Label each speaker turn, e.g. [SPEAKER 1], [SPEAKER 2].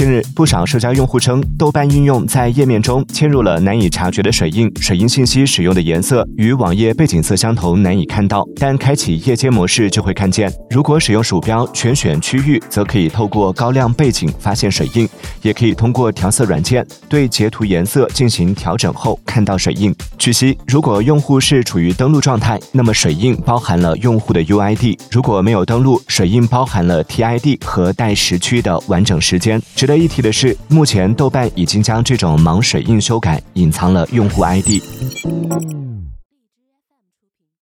[SPEAKER 1] 近日，不少社交用户称，豆瓣应用在页面中嵌入了难以察觉的水印，水印信息使用的颜色与网页背景色相同，难以看到。但开启夜间模式就会看见。如果使用鼠标全选区域，则可以透过高亮背景发现水印，也可以通过调色软件对截图颜色进行调整后看到水印。据悉，如果用户是处于登录状态，那么水印包含了用户的 UID；如果没有登录，水印包含了 TID 和待时区的完整时间。值得一提的是，目前豆瓣已经将这种盲水印修改，隐藏了用户 ID。